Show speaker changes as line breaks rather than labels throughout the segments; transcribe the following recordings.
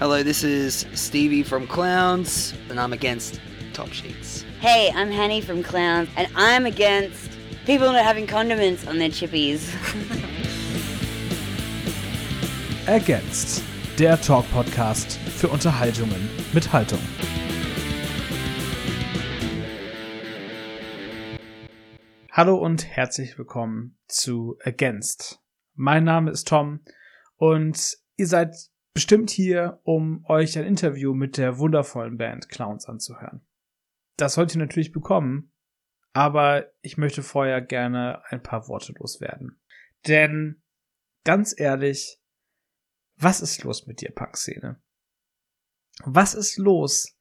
Hello, this is Stevie from Clowns, and I'm against Top Sheets.
Hey, I'm Henny from Clowns, and I'm against people not having condiments on their chippies.
Ergänzt, der Talk-Podcast für Unterhaltungen mit Haltung. Hallo und herzlich willkommen zu Ergänzt. Mein Name ist Tom und ihr seid bestimmt hier, um euch ein Interview mit der wundervollen Band Clowns anzuhören. Das sollt ihr natürlich bekommen, aber ich möchte vorher gerne ein paar Worte loswerden. Denn ganz ehrlich, was ist los mit dir, Punk-Szene? Was ist los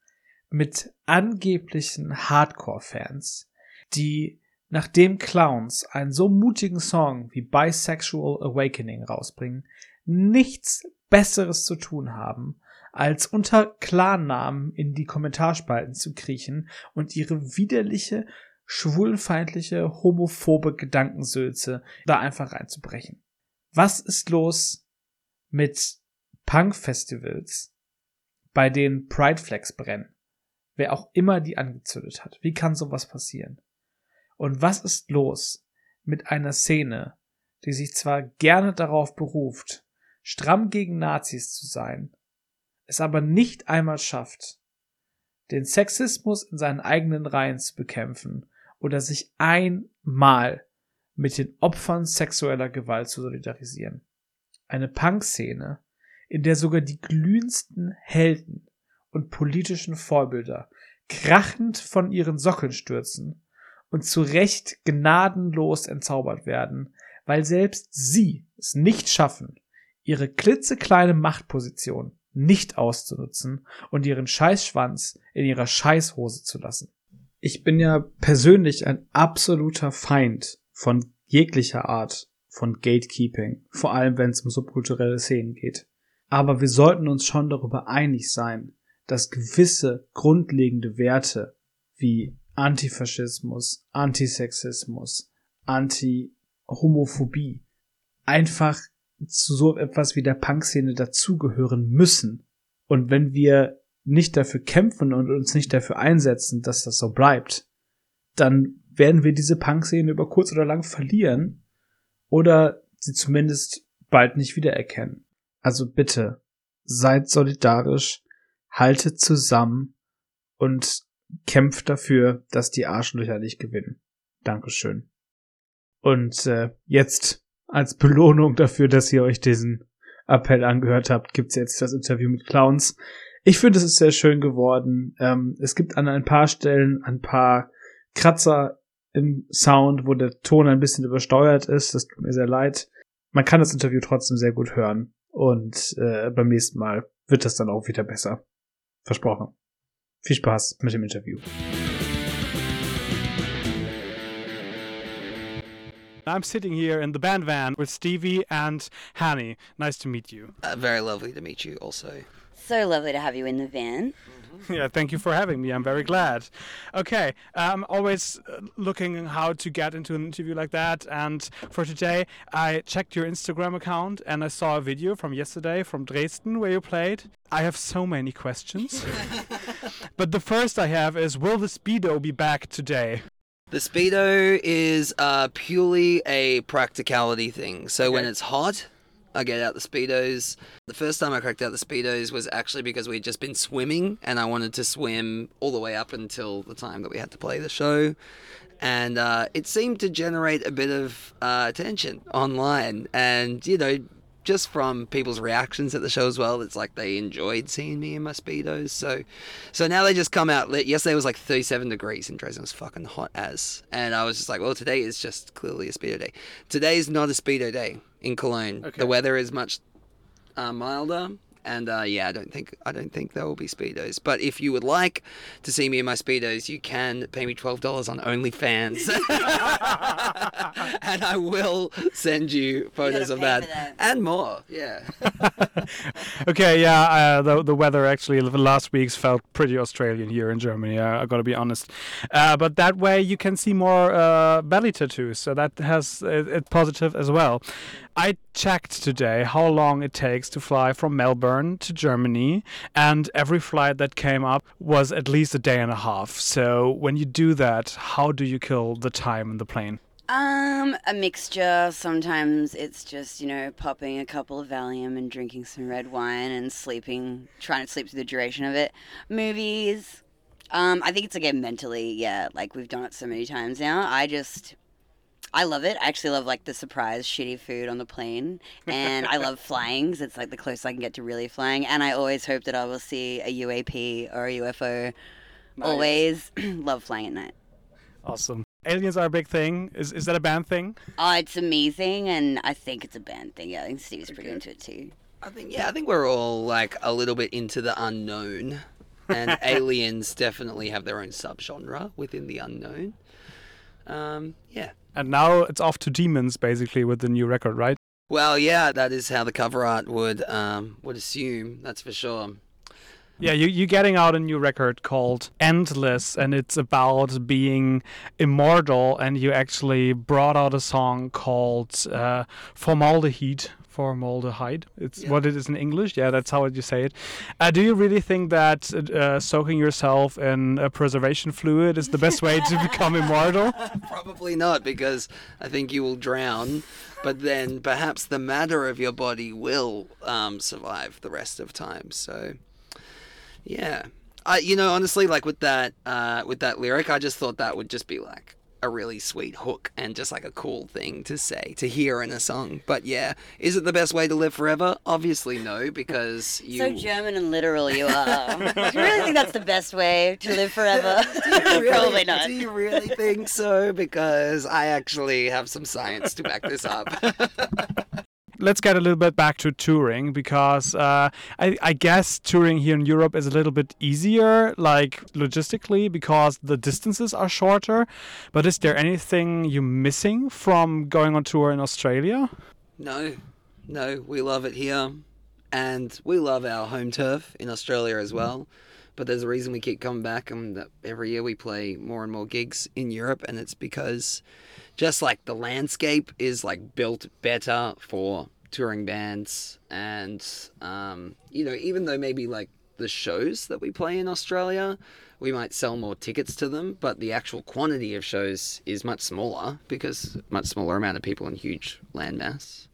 mit angeblichen Hardcore-Fans, die nachdem Clowns einen so mutigen Song wie Bisexual Awakening rausbringen, nichts Besseres zu tun haben, als unter Klarnamen in die Kommentarspalten zu kriechen und ihre widerliche, schwulenfeindliche, homophobe Gedankensülze da einfach reinzubrechen. Was ist los mit Punk-Festivals, bei denen Pride Flags brennen? Wer auch immer die angezündet hat. Wie kann sowas passieren? Und was ist los mit einer Szene, die sich zwar gerne darauf beruft, stramm gegen Nazis zu sein, es aber nicht einmal schafft, den Sexismus in seinen eigenen Reihen zu bekämpfen oder sich einmal mit den Opfern sexueller Gewalt zu solidarisieren. Eine Punk-Szene, in der sogar die glühendsten Helden und politischen Vorbilder krachend von ihren Sockeln stürzen und zu Recht gnadenlos entzaubert werden, weil selbst sie es nicht schaffen, ihre klitzekleine Machtposition nicht auszunutzen und ihren Scheißschwanz in ihrer Scheißhose zu lassen. Ich bin ja persönlich ein absoluter Feind von jeglicher Art von Gatekeeping, vor allem wenn es um subkulturelle Szenen geht. Aber wir sollten uns schon darüber einig sein, dass gewisse grundlegende Werte wie Antifaschismus, Antisexismus, Anti-Homophobie einfach zu so etwas wie der Punk-Szene dazugehören müssen. Und wenn wir nicht dafür kämpfen und uns nicht dafür einsetzen, dass das so bleibt, dann werden wir diese Punk-Szene über kurz oder lang verlieren oder sie zumindest bald nicht wiedererkennen. Also bitte, seid solidarisch, haltet zusammen und kämpft dafür, dass die Arschlöcher nicht gewinnen. Dankeschön. Und äh, jetzt als Belohnung dafür, dass ihr euch diesen Appell angehört habt, gibt's jetzt das Interview mit Clowns. Ich finde, es ist sehr schön geworden. Ähm, es gibt an ein paar Stellen ein paar Kratzer im Sound, wo der Ton ein bisschen übersteuert ist. Das tut mir sehr leid. Man kann das Interview trotzdem sehr gut hören. Und äh, beim nächsten Mal wird das dann auch wieder besser. Versprochen. Viel Spaß mit dem Interview. I'm sitting here in the band van with Stevie and Hanny. Nice to meet you.
Uh, very lovely to meet you also.
so lovely to have you in the van.
Yeah, thank you for having me. I'm very glad. Okay, I'm always uh, looking how to get into an interview like that. And for today, I checked your Instagram account and I saw a video from yesterday from Dresden where you played. I have so many questions. but the first I have is Will the Speedo be back today?
The Speedo is uh, purely a practicality thing. So when it's hot, I get out the Speedos. The first time I cracked out the Speedos was actually because we'd just been swimming and I wanted to swim all the way up until the time that we had to play the show. And uh, it seemed to generate a bit of uh, attention online. And, you know, just from people's reactions at the show as well, it's like they enjoyed seeing me in my speedos. So, so now they just come out. Yesterday was like 37 degrees in Dresden. It was fucking hot as, and I was just like, well, today is just clearly a speedo day. Today is not a speedo day in Cologne.
Okay.
The weather is much uh, milder. And uh, yeah, I don't think I don't think there will be speedos. But if you would like to see me in my speedos, you can pay me twelve dollars on OnlyFans, and I will send you photos
gotta
of that.
that.
and more. Yeah.
okay, yeah, uh, the the weather actually the last weeks felt pretty Australian here in Germany. Uh, I gotta be honest, uh, but that way you can see more uh, belly tattoos, so that has it, it positive as well. I checked today how long it takes to fly from Melbourne
to Germany, and every flight that came up was at least a day and a half. So when you do that, how do you kill the time in the plane?
Um, a mixture. Sometimes it's just, you know, popping a couple of Valium and drinking some red wine and sleeping, trying to sleep through the duration of it. Movies. Um, I think it's again mentally, yeah, like we've done it so many times now. I just I love it. I actually love like the surprise shitty food on the plane, and I love flying 'cause it's like the closest I can get to really flying. And I always hope that I will see a UAP or a UFO. Always love flying at night.
Awesome. Aliens are a big thing. Is is that a band thing?
Oh, it's amazing, and I think it's a band thing. Yeah, I think Steve's pretty into it too.
I think yeah, I think we're all like a little bit into the unknown, and aliens definitely have their own subgenre within the unknown. Um, yeah.
And now it's off to demons basically with the new record, right?
Well, yeah, that is how the cover art would um, would assume. That's for sure.
Yeah, you, you're getting out a new record called Endless, and it's about being immortal. And you actually brought out a song called uh, Formaldehyde. Formaldehyde. It's
Yeah.
what it is in English. Yeah, that's how you say it. Uh, do you really think that uh, soaking yourself in a preservation fluid is the best way to become immortal?
Probably not, because I think you will drown. But then perhaps the matter of your body will um, survive the rest of time. So, yeah, I you know honestly like with that uh, with that lyric, I just thought that would just be like a really sweet hook and just like a cool thing to say to hear in a song. But yeah, is it the best way to live forever? Obviously no, because you.
So German and literal you are. Do you really think that's the best way to live forever?
Really-
Probably not.
Do you really think so? Because I actually have some science to back this up.
Let's get a little bit back to touring because uh, I, I guess touring here in Europe is a little bit easier, like logistically, because the distances are shorter. But is there anything you're missing from going on tour in Australia?
no, no, we love it here. And we love our home turf in Australia as well. But there's a reason we keep coming back, and every year we play more and more gigs in Europe, and it's because just like the landscape is like built better for touring bands, and um, you know, even though maybe like the shows that we play in Australia, we might sell more tickets to them, but the actual quantity of shows is much smaller because much smaller amount of people and huge landmass.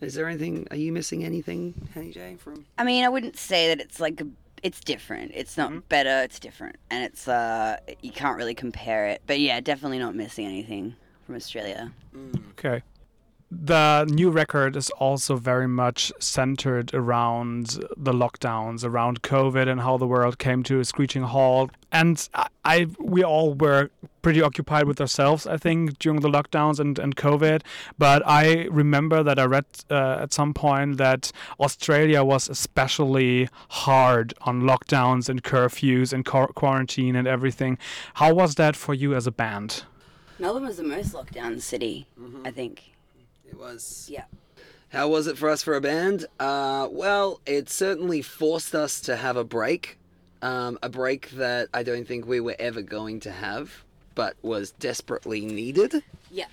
Is there anything? Are you missing anything, Hanny J? From
I mean, I wouldn't say that it's like it's different. It's not better. It's different, and it's uh you can't really compare it. But yeah, definitely not missing anything from Australia.
Okay. The new record is also very much centered around the lockdowns, around COVID, and how the world came to a screeching halt. And I, I we all were pretty occupied with ourselves, I think, during the lockdowns and, and COVID. But I remember that I read uh, at some point that Australia was especially hard on lockdowns and curfews and quarantine and everything. How was that for you as a band?
Melbourne was the most locked down city, I think.
it was.
Yeah.
How was it for us for a band? Uh, well, it certainly forced us to have a break. Um, a break that I don't think we were ever going to have, but was desperately needed.
Yeah,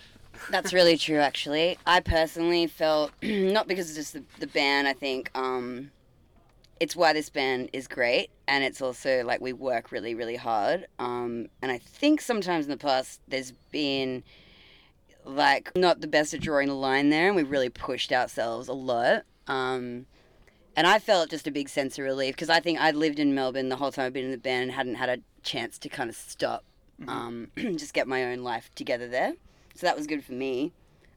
that's really true. Actually, I personally felt not because it's just the, the band. I think um, it's why this band is great, and it's also like we work really, really hard. Um, and I think sometimes in the past there's been like not the best at drawing the line there, and we've really pushed ourselves a lot. Um, and I felt just a big sense of relief because I think I'd lived in Melbourne the whole time I've been in the band and hadn't had a chance to kind of stop, um, just get my own life together there. So that was good for me.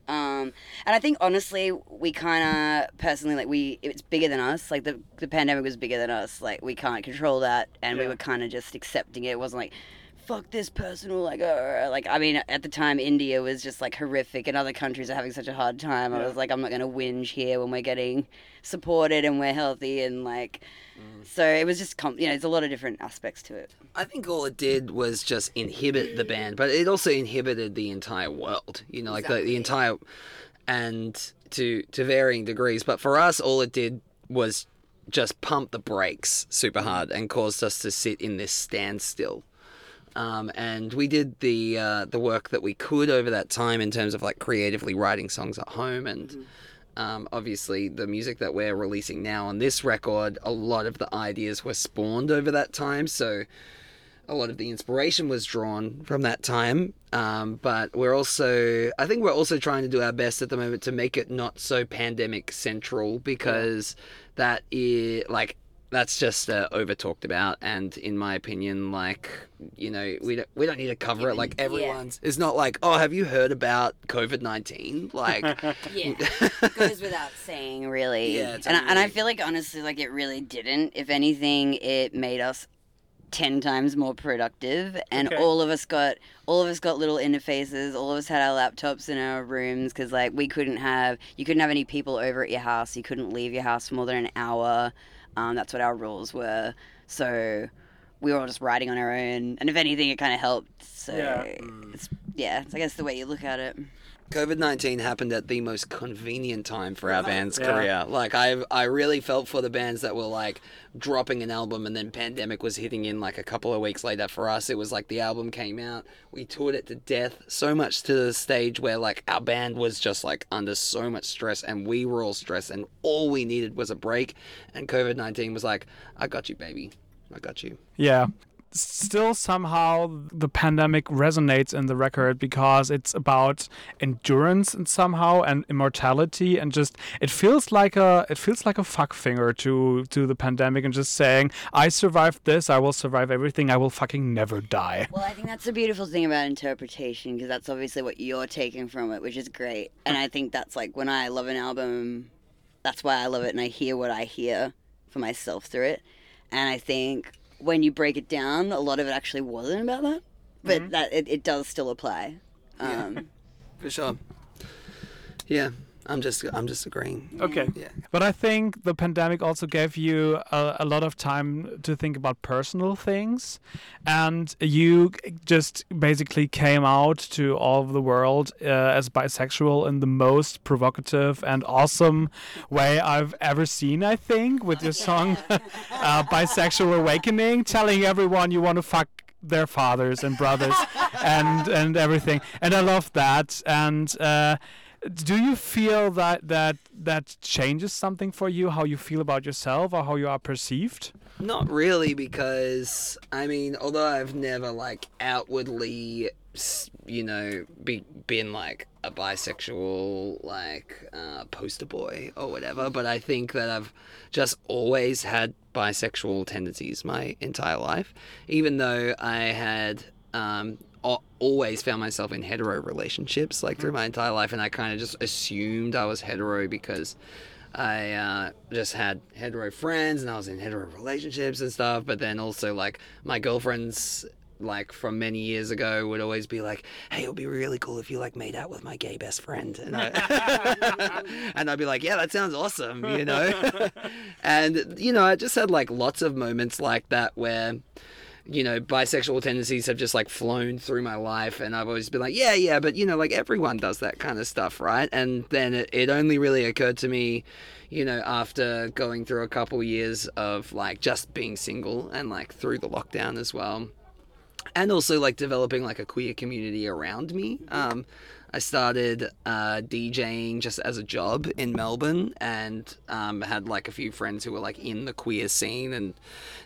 Um, and I think honestly, we kind of personally like we it's bigger than us. Like the the pandemic was bigger than us. Like we can't control that, and we were kind of just accepting it. It wasn't like fuck this person or like uh, like I mean at the time India was just like horrific and other countries are having such a hard time. I was like I'm not going to whinge here when we're getting supported and we're healthy and like so it was just com- you know there's a lot of different aspects to it.
I think all it did was just inhibit the band, but it also inhibited the entire world. You know, like the, the entire, and to to varying degrees. But for us, all it did was just pump the brakes super hard and caused us to sit in this standstill. Um, and we did the uh, the work that we could over that time in terms of like creatively writing songs at home and um, obviously the music that we're releasing now on this record, a lot of the ideas were spawned over that time. So a lot of the inspiration was drawn from that time. Um, but we're also, I think we're also trying to do our best at the moment to make it not so pandemic central because that is like that's just uh, over talked about and in my opinion like you know we don't, we don't need to cover it like
Yeah.
everyone's it's not like oh have you heard about covid-19 like
Yeah, goes without saying, really.
Yeah,
and I, and I feel like honestly, like it really didn't. If anything, it made us ten times more productive, and
Okay.
all of us got all of us got little interfaces. All of us had our laptops in our rooms because like we couldn't have you couldn't have any people over at your house. You couldn't leave your house for more than an hour. Um, that's what our rules were. So. We were all just writing on our own, and if anything, it kind of helped. So,
Yeah.
it's, yeah, it's, I guess the way you look at it.
COVID nineteen happened at the most convenient time for our band's
Yeah.
career. Like I, I really felt for the bands that were like dropping an album and then pandemic was hitting in like a couple of weeks later. For us, it was like the album came out, we toured it to death, so much to the stage where like our band was just like under so much stress and we were all stressed and all we needed was a break. And COVID nineteen was like, I got you, baby, I got you.
Yeah. Still, somehow, the pandemic resonates in the record because it's about endurance and somehow and immortality and just it feels like a it feels like a fuck finger to to the pandemic and just saying I survived this, I will survive everything, I will fucking never die.
Well, I think that's the beautiful thing about interpretation because that's obviously what you're taking from it, which is great. And I think that's like when I love an album, that's why I love it and I hear what I hear for myself through it. And I think when you break it down, a lot of it actually wasn't about that, but that it, it does still apply. Um,
For sure. Yeah, I'm just, I'm just agreeing.
Okay.
Yeah.
But I think the pandemic also gave you a, a lot of time to think about personal things. And you just basically came out to all of the world uh, as bisexual in the most provocative and awesome way I've ever seen, I think, with your song uh, Bisexual Awakening, telling everyone you want to fuck their fathers and brothers and and everything and i love that and uh do you feel that that that changes something for you how you feel about yourself or how you are perceived?
Not really, because I mean, although I've never like outwardly, you know, be, been like a bisexual like uh, poster boy or whatever, but I think that I've just always had bisexual tendencies my entire life, even though I had um, always found myself in hetero relationships like through my entire life, and I kind of just assumed I was hetero because. I uh, just had hetero friends and I was in hetero relationships and stuff. But then also, like, my girlfriends, like, from many years ago would always be like, hey, it would be really cool if you, like, made out with my gay best friend. And, I, and I'd be like, yeah, that sounds awesome, you know? and, you know, I just had, like, lots of moments like that where you know, bisexual tendencies have just like flown through my life, and I've always been like, yeah, yeah, but you know, like everyone does that kind of stuff, right? And then it, it only really occurred to me, you know, after going through a couple years of like just being single and like through the lockdown as well, and also like developing like a queer community around me. Um, I started uh, DJing just as a job in Melbourne and um, had like a few friends who were like in the queer scene and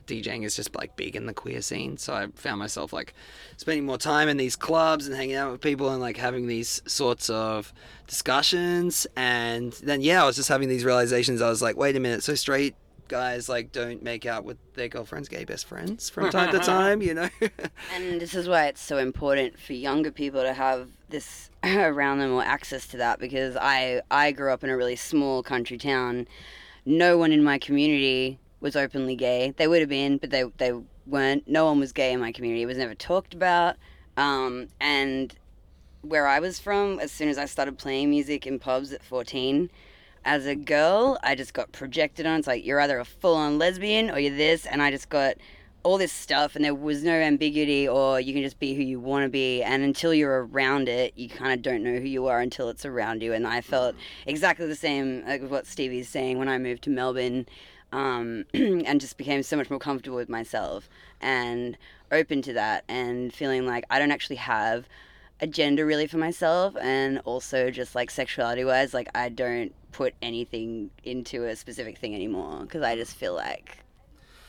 DJing is just like big in the queer scene. So I found myself like spending more time in these clubs and hanging out with people and like having these sorts of discussions. And then, yeah, I was just having these realizations. I was like, wait a minute, so straight guys like don't make out with their girlfriend's gay best friends from time to time, you know?
And this is why it's so important for younger people to have this around them or access to that because I I grew up in a really small country town. No one in my community was openly gay. They would have been, but they they weren't. No one was gay in my community. It was never talked about. Um, and where I was from, as soon as I started playing music in pubs at 14, as a girl, I just got projected on. It's like you're either a full on lesbian or you're this, and I just got all this stuff, and there was no ambiguity, or you can just be who you want to be. And until you're around it, you kind of don't know who you are until it's around you. And I felt exactly the same like what Stevie's saying when I moved to Melbourne. Um, and just became so much more comfortable with myself and open to that and feeling like I don't actually have agenda really for myself, and also just like sexuality wise, like I don't put anything into a specific thing anymore because I just feel like,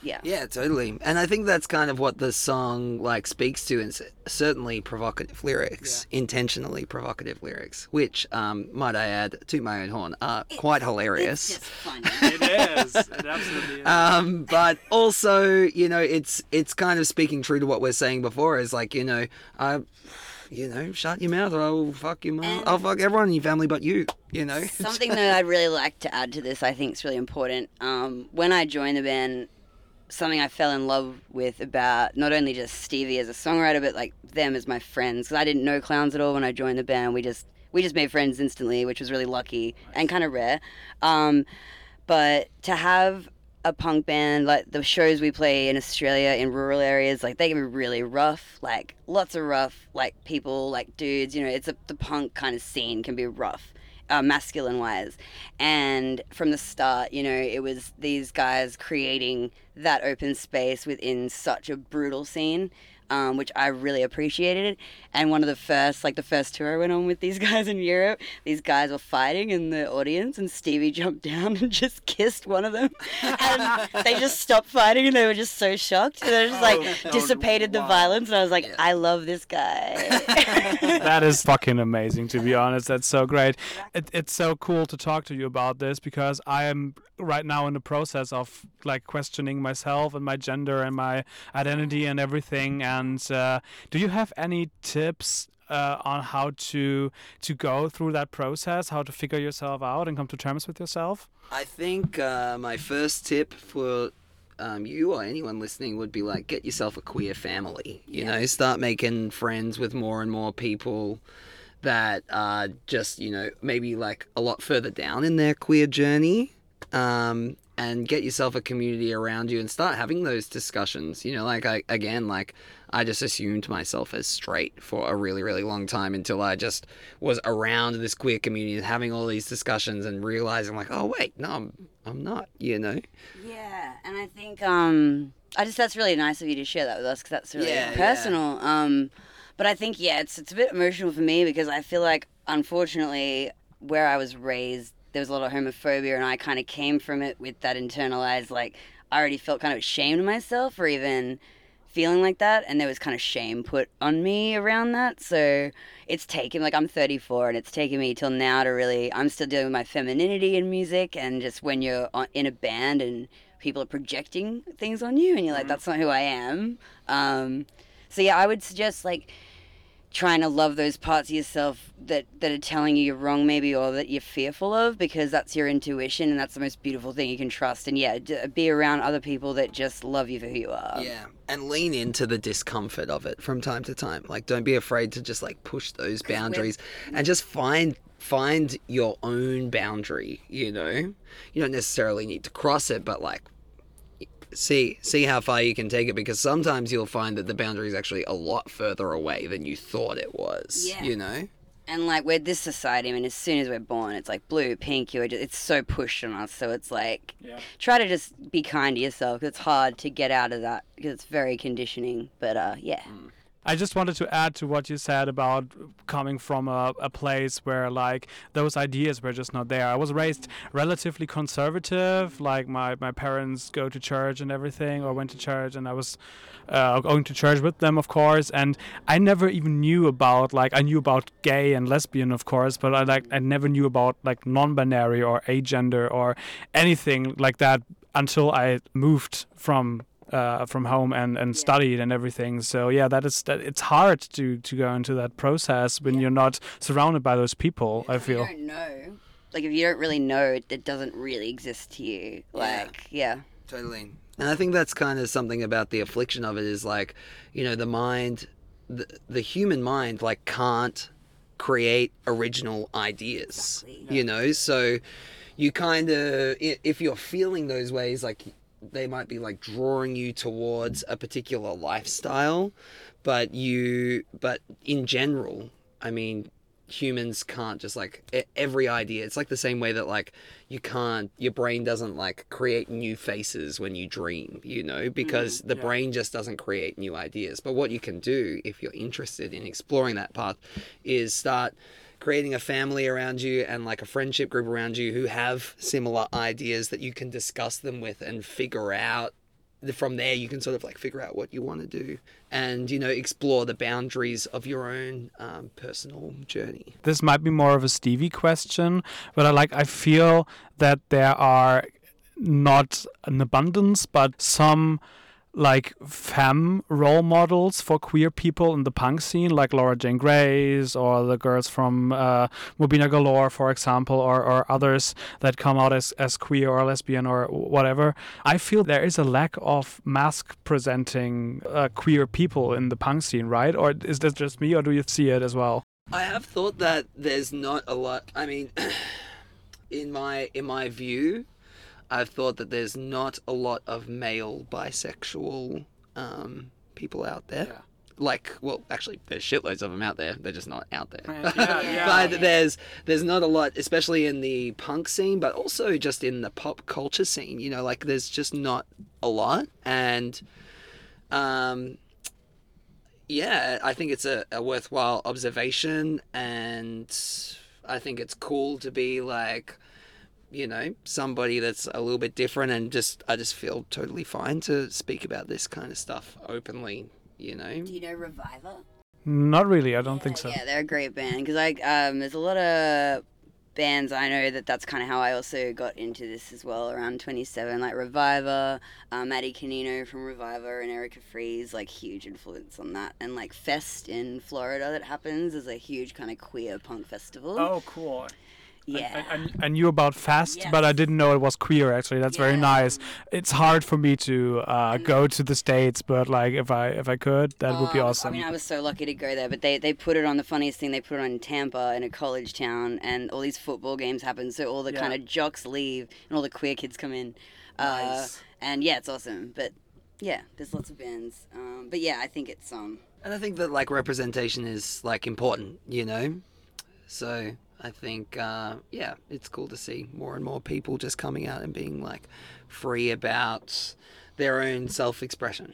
yeah,
Yeah, totally. And I think that's kind of what the song like speaks to, and certainly provocative lyrics, intentionally provocative lyrics, which, um, might I add, to my own horn, are quite hilarious.
It's just funny.
It is. It absolutely is.
um, but also, you know, it's it's kind of speaking true to what we're saying before. Is like, you know, I, you know, shut your mouth, or I'll fuck your mom. I'll fuck everyone in your family but you. You know.
Something that I'd really like to add to this, I think, is really important. Um, when I joined the band, something I fell in love with about not only just Stevie as a songwriter, but like them as my friends. Because I didn't know clowns at all when I joined the band. We just we just made friends instantly, which was really lucky and kind of rare. Um, but to have a punk band like the shows we play in Australia in rural areas like they can be really rough like lots of rough like people like dudes you know it's a, the punk kind of scene can be rough uh, masculine wise and from the start you know it was these guys creating that open space within such a brutal scene um, which I really appreciated. And one of the first, like the first tour I went on with these guys in Europe, these guys were fighting in the audience, and Stevie jumped down and just kissed one of them, and they just stopped fighting, and they were just so shocked. And they just like
Oh,
dissipated the
wow.
violence, and I was like,
Yeah.
I love this guy.
that is fucking amazing to be honest that's so great it, it's so cool to talk to you about this because i am right now in the process of like questioning myself and my gender and my identity and everything and uh, do you have any tips uh, on how to to go through that process how to figure yourself out and come to terms with yourself
I think uh, my first tip for um, you or anyone listening would be like get yourself a queer family. You know, start making friends with more and more people that are just you know maybe like a lot further down in their queer journey. Um, and get yourself a community around you and start having those discussions. You know, like I again, like I just assumed myself as straight for a really, really long time until I just was around this queer community and having all these discussions and realizing like, oh wait, no, I'm I'm not. You know.
Yeah, and I think um, I just that's really nice of you to share that with us because that's really
Yeah, yeah.
personal. Um, but I think yeah, it's it's a bit emotional for me because I feel like unfortunately where I was raised there was a lot of homophobia and I kind of came from it with that internalized like I already felt kind of ashamed of myself for even feeling like that and there was kind of shame put on me around that. So it's taken like i'm 34 and it's taken me till now to really i'm still dealing with my femininity in music and just when you're in a band and people are projecting things on you and you're like that's not who i am. Um, so yeah i would suggest like trying to love those parts of yourself that that are telling you you're wrong maybe or that you're fearful of because that's your intuition and that's the most beautiful thing you can trust and yeah d- be around other people that just love you for who you are
Yeah, and lean into the discomfort of it from time to time. Like, don't be afraid to just like push those boundaries and mm-hmm. just find find your own boundary. You know, you don't necessarily need to cross it, but like see see how far you can take it because sometimes you'll find that the boundary is actually a lot further away than you thought it was.
Yeah.
You know.
and like we're this society. I mean, as soon as we're born, it's like blue, pink. You're just, it's so pushed on us. So it's like
Yeah.
try to just be kind to yourself. 'cause It's hard to get out of that because it's very conditioning. But uh, yeah,
I just wanted to add to what you said about coming from a, a place where like those ideas were just not there. I was raised relatively conservative, like my, my parents go to church and everything, or went to church, and I was uh, going to church with them, of course. And I never even knew about like I knew about gay and lesbian, of course, but I like I never knew about like non-binary or agender or anything like that until I moved from uh, from home and, and studied and everything. So yeah, that is that. It's hard to to go into that process when you're not surrounded by those people. I
you
feel.
don't know. Like if you don't really know, it, it doesn't really exist to you. Like yeah.
Totally. And I think that's kind of something about the affliction of it is like, you know, the mind, the, the human mind, like, can't create original ideas,
Exactly.
you know? So you kind of, if you're feeling those ways, like, they might be like drawing you towards a particular lifestyle, but you, but in general, I mean, humans can't just like every idea. It's like the same way that like you can't your brain doesn't like create new faces when you dream, you know, mm, because the brain just doesn't create new ideas. But what you can do if you're interested in exploring that path is start creating a family around you and like a friendship group around you who have similar ideas that you can discuss them with and figure out from there you can sort of like figure out what you want to do and you know explore the boundaries of your own um, personal journey.
This might be more of a Stevie question, but I like I feel that there are not an abundance, but some like femme role models for queer people in the punk scene, like Laura Jane Grace or the girls from uh, Galore, for example, or, or others that come out as, as queer or lesbian or whatever. I feel there is a lack of masc presenting uh, queer people in the punk scene, right? Or is that just me, or do you see it as well?
i have thought that there's not a lot i mean in my in my view i've thought that there's not a lot of male bisexual um, people out there. Like well actually there's shitloads of them out there. They're just not out there.
Yeah.
but there's there's not a lot especially in the punk scene but also just in the pop culture scene you know like there's just not a lot. And um yeah i think it's a, a worthwhile observation. And i think it's cool to be like you know somebody that's a little bit different and just i just feel totally fine to speak about this kind of stuff openly you know
Do you know RVIVR?
Not really, I don't think so.
Yeah, they're a great band because like um, there's a lot of bands I know that that's kind of how I also got into this as well. Around 27, like RVIVR, uh, Maddie Canino from RVIVR, and Erica Freas, like huge influence on that. And like Fest in Florida that happens is a huge kind of queer punk festival.
Oh, cool.
Yeah.
I, I, I knew about Fest,
Yes.
but I didn't know it was queer. Actually, that's very nice. It's hard for me to uh, go to the states, but like if I if I could, that would be
Oh,
awesome.
I mean, I was so lucky to go there, but they, they put it on the funniest thing. They put it on in Tampa in a college town, and all these football games happen. So all the
Yeah.
kind of jocks leave, and all the queer kids come in. Uh, and yeah, it's awesome. But yeah, there's lots of bands. Um, but yeah, I think it's um.
And I think that like representation is like important, you know. So I think uh, yeah, it's cool to see more and more people just coming out and being like free about their own self-expression.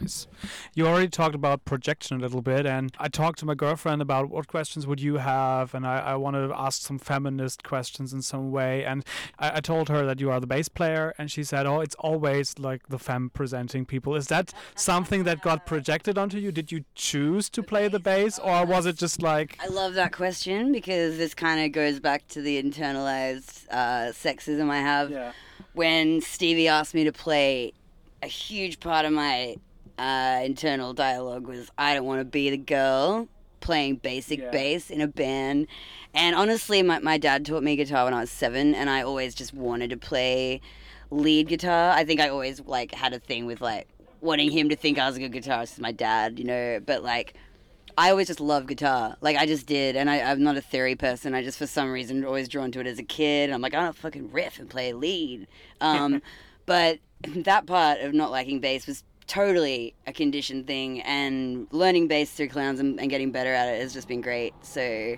Nice. You already talked about projection a little bit, and I talked to my girlfriend about what questions would you have, and I, I want to ask some feminist questions in some way. And I, I told her that you are the bass player, and she said, "Oh, it's always like the femme presenting people." Is that something that got projected onto you? Did you choose to play the bass, or was it just like?
I love that question because this kind of goes back to the internalized uh, sexism I have.
Yeah.
when Stevie asked me to play, a huge part of my uh, internal dialogue was I don't want to be the girl playing basic
Yeah.
bass in a band. And honestly, my, my dad taught me guitar when I was seven, and I always just wanted to play lead guitar. I think I always like had a thing with like wanting him to think I was a good guitarist, my dad, you know. But like, I always just loved guitar. Like I just did, and I, I'm not a theory person. I just for some reason always drawn to it as a kid. I'm like, I don't fucking riff and play lead. Um, but that part of not liking bass was totally a conditioned thing, and learning bass through clowns and, and getting better at it has just been great. So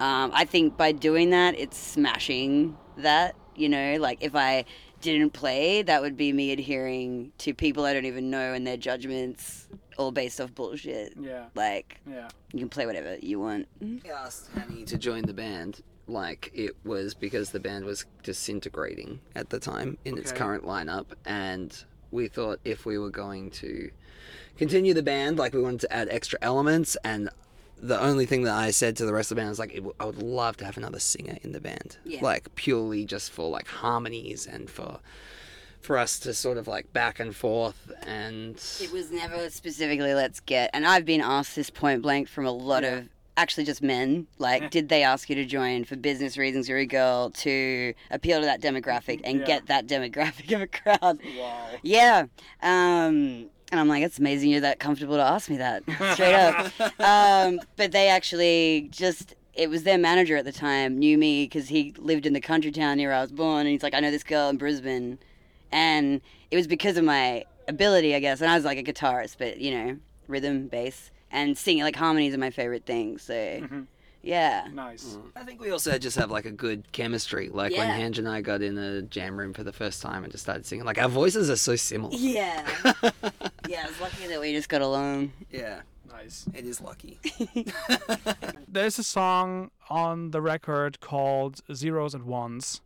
um, I think by doing that, it's smashing that. You know, like if I didn't play, that would be me adhering to people I don't even know and their judgments, all based off bullshit.
Yeah.
Like
Yeah.
you can play whatever you want.
I asked Hanny to join the band. Like it was because the band was disintegrating at the time in its current lineup, and we thought if we were going to continue the band, like we wanted to add extra elements, and the only thing that I said to the rest of the band was like, I would love to have another singer in the band,
Yeah.
like purely just for like harmonies and for for us to sort of like back and forth and
It was never specifically let's get, and I've been asked this point blank from a lot of actually just men. Like, did they ask you to join for business reasons? You're a girl to appeal to that demographic and
Yeah.
get that demographic of a crowd.
Wow.
Yeah. Um, and I'm like, it's amazing you're that comfortable to ask me that. Straight up. Um, but they actually just, it was their manager at the time, knew me because he lived in the country town near where I was born. And he's like, I know this girl in Brisbane. And it was because of my ability, I guess. And I was like a guitarist, but, you know, rhythm, bass, and singing. Like, harmonies are my favorite thing. So, mm-hmm. Yeah.
Nice. Mm.
I think we also just have like a good chemistry. Like when
Yeah.
Hanj and I got in a jam room for the first time and just started singing, like our voices are so similar.
Yeah. yeah, I was lucky that we just got along.
Yeah,
Nice.
it is lucky.
There's a song on the record called Zeros and Ones,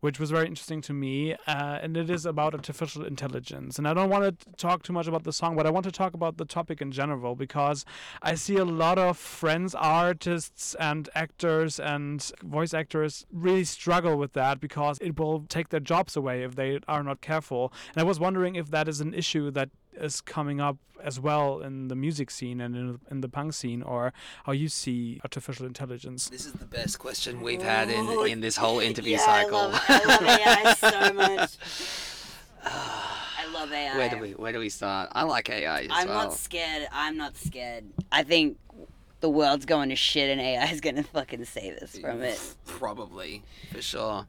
which was very interesting to me, uh, and it is about artificial intelligence. And I don't want to talk too much about the song, but I want to talk about the topic in general because I see a lot of friends, artists, and actors and voice actors really struggle with that because it will take their jobs away if they are not careful. And I was wondering if that is an issue that is coming up as well in the music scene and in, in the punk scene, or how you see artificial intelligence.
This is the best question we've had in, oh, in this whole interview
yeah,
cycle.
I love, I love AI so much. I love AI.
where do we where do we start? I like AI as
I'm
well.
not scared. I'm not scared. I think the world's going to shit and AI is going to fucking save us from it.
Probably, for sure.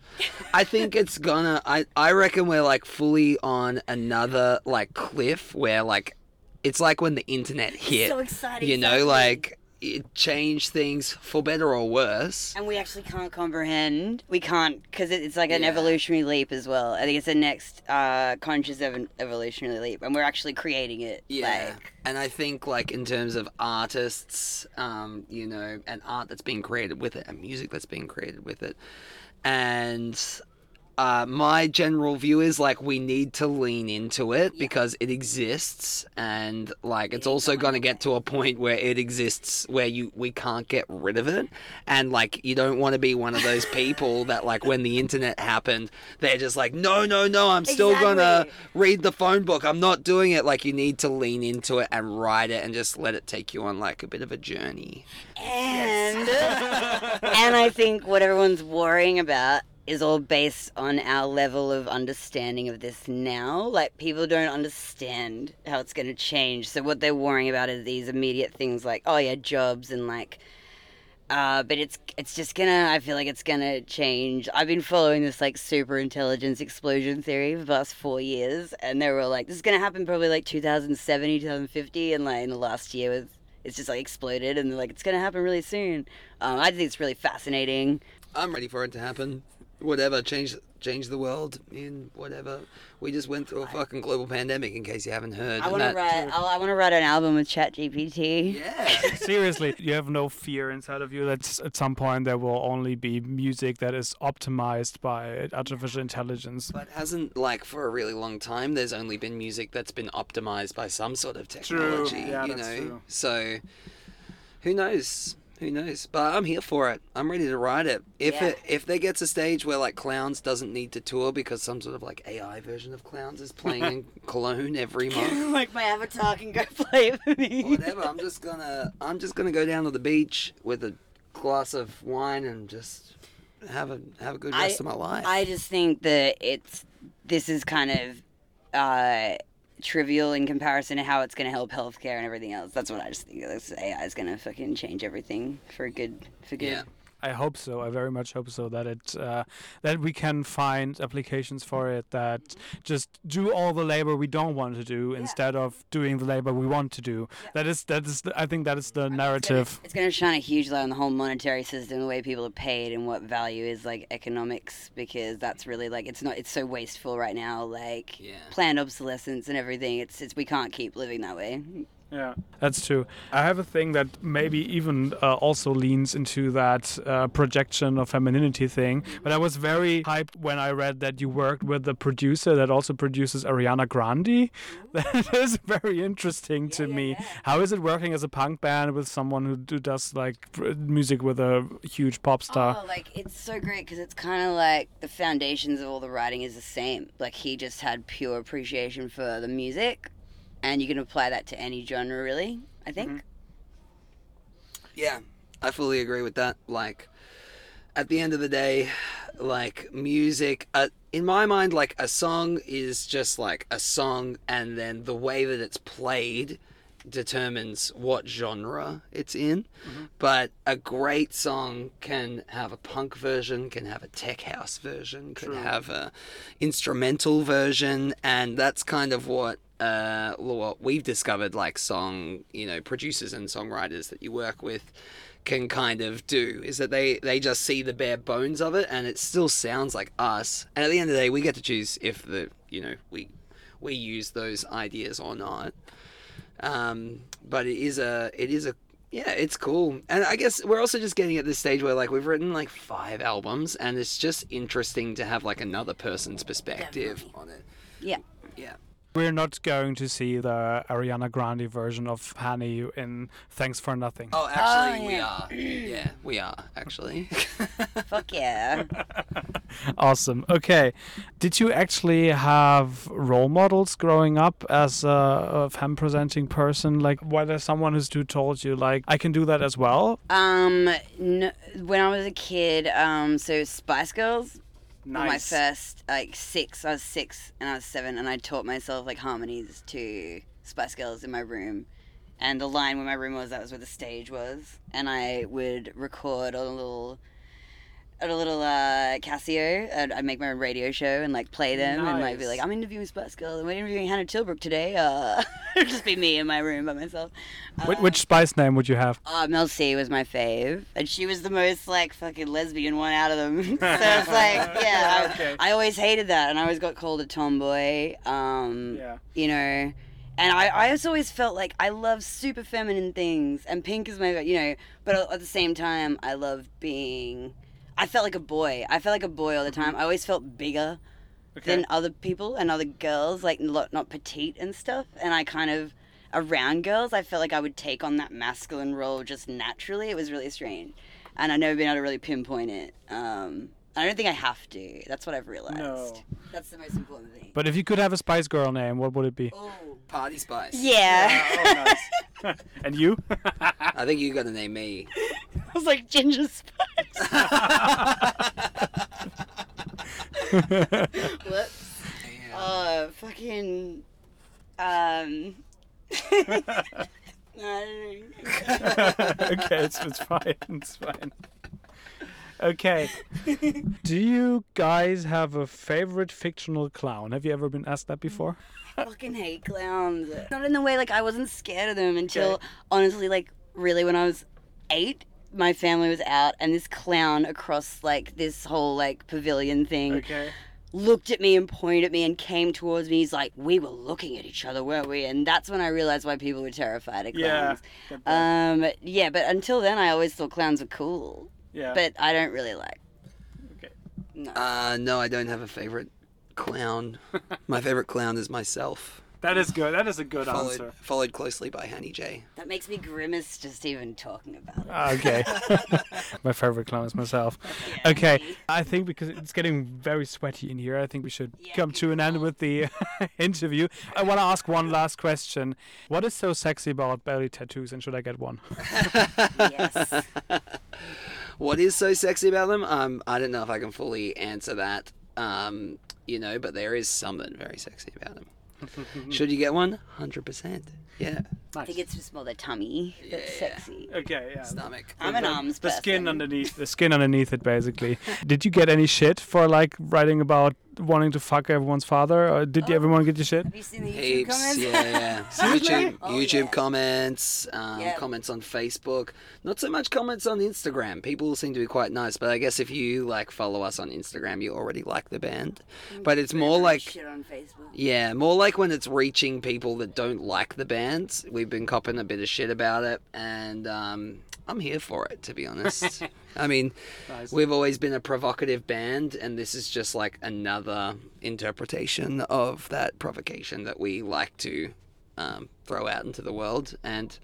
I think it's gonna. I I reckon we're like fully on another like cliff where like it's like when the internet hit.
so exciting,
You know, like it changed things for better or worse.
And we actually can't comprehend. We can't because it's like an
Yeah.
evolutionary leap as well. I think it's the next uh, conscious ev- evolutionary leap, and we're actually creating it.
Yeah,
Like,
and I think like in terms of artists, um, you know, and art that's being created with it, and music that's being created with it, and uh, my general view is like we need to lean into it because it exists, and like it's also going to get to a point where it exists where you we can't get rid of it, and like you don't want to be one of those people that like when the internet happened, they're just like, no, no, no, I'm still gonna read the phone book. I'm not doing it. Like you need to lean into it and ride it and just let it take you on like a bit of a journey.
and and I think what everyone's worrying about is all based on our level of understanding of this now. Like people don't understand how it's going to change. So what they're worrying about is these immediate things like oh yeah, jobs and like uh, but it's it's just gonna. I feel like it's gonna change. I've been following this like super intelligence explosion theory for the last four years, and they were all like, "This is gonna happen probably like 2070, 2050," and like in the last year, with it's just like exploded, and they're like, "It's gonna happen really soon." Um, I think it's really fascinating.
I'm ready for it to happen. Whatever, change change the world in whatever. We just went through a fucking global pandemic. In case you haven't heard.
I want to write. I'll, I want to write an album with ChatGPT.
Yeah.
Seriously, you have no fear inside of you that at some point there will only be music that is optimized by artificial intelligence.
But hasn't like for a really long time there's only been music that's been optimized by some sort of technology, True.
Yeah,
you
that's
know.
true.
So who knows? Who knows? But I'm here for it. I'm ready to ride it. If
Yeah.
it if there gets a stage where like Clowns doesn't need to tour because some sort of like AI version of Clowns is playing in Cologne every month.
like my avatar can go play it for me.
Whatever, I'm just gonna I'm just gonna go down to the beach with a glass of wine and just have a have a good rest of my life.
I just think that it's this is kind of uh, trivial in comparison to how it's going to help healthcare and everything else. That's what I just think. This AI is going to fucking change everything for good. For good.
yeah.
I hope so. I very much hope so that it uh, that we can find applications for it that just do all the labor we don't want to do instead of doing the labor we want to do. That is that is the, I think that is the narrative.
It's going to shine a huge light on the whole monetary system, the way people are paid, and what value is like economics, because that's really like it's not. It's so wasteful right now, like
Yeah.
planned obsolescence and everything. It's it's we can't keep living that way.
Yeah, that's true. I have a thing that maybe even uh, also leans into that uh, projection of femininity thing. But I was very hyped when I read that you worked with the producer that also produces Ariana Grande. That is very interesting to me. How is it working as a punk band with someone who do, does like music with a huge pop star?
Oh, like it's so great because it's kind of like the foundations of all the writing is the same. Like he just had pure appreciation for the music, and you can apply that to any genre, really. I think.
Yeah, I fully agree with that. Like, at the end of the day, like music, uh, in my mind, like a song is just like a song, and then the way that it's played determines what genre it's in. But a great song can have a punk version, can have a tech house version, can have a instrumental version, and that's kind of what uh, what we've discovered, like song, you know, producers and songwriters that you work with can kind of do is that they they just see the bare bones of it and it still sounds like us. And at the end of the day we get to choose if the you know we we use those ideas or not. Um, but it is a it is a yeah it's cool. And i guess we're also just getting at this stage where like we've written like five albums and it's just interesting to have like another person's perspective on it.
Yeah.
yeah
We're not going to see the Ariana Grande version of Honey in Thanks for Nothing.
oh actually
Oh,
we are yeah we are actually
Fuck yeah.
Awesome. Okay. Did you actually have role models growing up as a, a femme presenting person? Like, were there someone who's who told you, like, I can do that as well?
Um, no, when I was a kid, um, so Spice Girls were my first like six. I was six and I was seven, and I taught myself like harmonies to Spice Girls in my room. And the line where my room was, that was where the stage was, and I would record on a little, on a little uh, Casio. and I'd make my own radio show and like play them, and like be like, "I'm interviewing Spice Girls, and we're interviewing Hannah Tilbrook today." Uh, it'd just be me in my room by myself.
Which,
Uh,
which Spice name would you have?
uh, Mel C was my fave, and she was the most like fucking lesbian one out of them. so it's like, yeah, I,
Okay.
I always hated that, and I always got called a tomboy. Um,
Yeah.
you know, and I, I just always felt like I love super feminine things, and pink is my, you know, but at the same time, I love being. I felt like a boy. I felt like a boy all the time. I always felt bigger than other people and other girls, like not, not petite and stuff. And I kind of, around girls, I felt like I would take on that masculine role just naturally. It was really strange. And I've never been able to really pinpoint it. Um, I don't think I have to. That's what I've realized.
No.
That's the most important thing.
But if you could have a Spice Girl name, what would it be?
oh.
Party spice
Yeah.
and you?
i think you got to name me
I was like ginger spice. Whoops. Uh, fucking. Um. I don't know.
okay, it's, it's fine. It's fine. Okay. Do you guys have a favorite fictional clown? Have you ever been asked that before?
I fucking hate clowns. Not in the way like I wasn't scared of them until honestly, like really when I was eight, my family was out and this clown across like this whole like pavilion thing
Okay.
looked at me and pointed at me and came towards me. He's like, "We were looking at each other, weren't we?" And that's when I realized why people were terrified of clowns.
Yeah.
clowns. Um, yeah, but until then, I always thought clowns were cool.
Yeah.
But I don't really like.
Okay.
No.
uh no i don't have a favorite clown my favorite clown is myself
that is good. That is a good
followed,
answer.
followed closely by Hanny J.
that makes me grimace just even talking about it.
Okay. My favorite clown is myself. Okay. I think because it's getting very sweaty in here, I think we should
Yeah,
come to an end with the interview. I want to ask one last question. What is so sexy about belly tattoos and should I get one?
yes.
What is so sexy about them? Um, I don't know if I can fully answer that. Um, you know, but there is something very sexy about them. Should you get one? Hundred percent. Yeah.
I think it's just more the tummy that's
Yeah.
sexy.
Okay, yeah.
Stomach.
I'm an arms
the skin underneath the skin underneath it basically did you get any shit for like writing about wanting to fuck everyone's father or did
Oh.
everyone get your shit
Have you seen the YouTube
Heaps,
comments?
yeah, yeah. YouTube,
Oh,
YouTube
yeah.
comments, um,
Yeah.
comments on Facebook. Not so much comments on Instagram. People seem to be quite nice, but I guess if you like follow us on Instagram, you already like the band. But it's more like
shit on Facebook.
Yeah, more like when it's reaching people that don't like the band. We've been copping a bit of shit about it, and um, I'm here for it, to be honest. I mean,
Nice.
we've always been a provocative band, and this is just like another interpretation of that provocation that we like to um, throw out into the world. And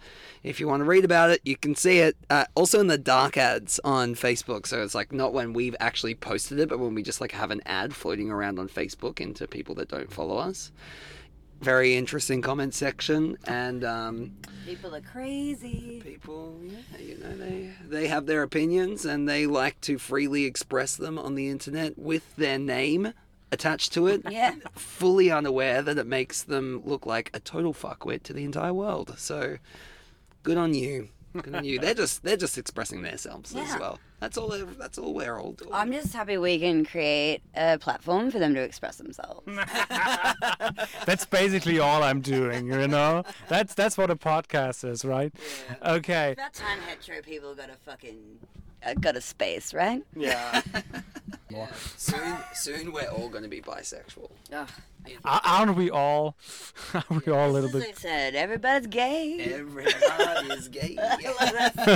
if you want to read about it, you can see it uh, also in the dark ads on Facebook. So it's like not when we've actually posted it, but when we just like have an ad floating around on Facebook into people that don't follow us. Very interesting comment section, and um,
People are crazy.
people, yeah, you know, they they have their opinions and they like to freely express them on the internet with their name attached to it,
Yeah.
fully unaware that it makes them look like a total fuckwit to the entire world. So, good on you. You. They're just they're just expressing themselves as
Yeah.
well. That's all. they're- That's all we're all doing.
I'm just happy we can create a platform for them to express themselves.
That's basically all I'm doing, you know? That's that's what a podcast is, right? Okay.
About time hetero people got a fucking uh, got a space, right?
Yeah.
soon, soon we're all going to be bisexual.
Ugh.
Aren't we all? Aren't we all a little
As I
bit
said, everybody's gay.
Everybody's gay.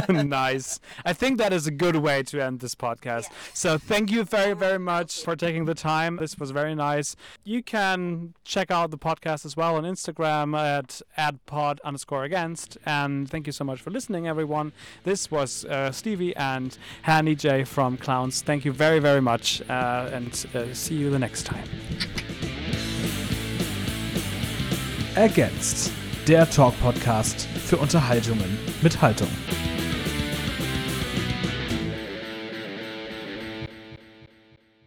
nice? I think that is a good way to end this podcast. So thank you very, very much for taking the time. This was very nice. You can check out the podcast as well on Instagram at adpod underscore against. And thank you so much for listening, everyone. This was uh, Stevie and Hanny J from Clowns. Thank you very, very much. Uh, and uh, see you the next time. Ergänzt. Der Talk-Podcast für Unterhaltungen mit Haltung.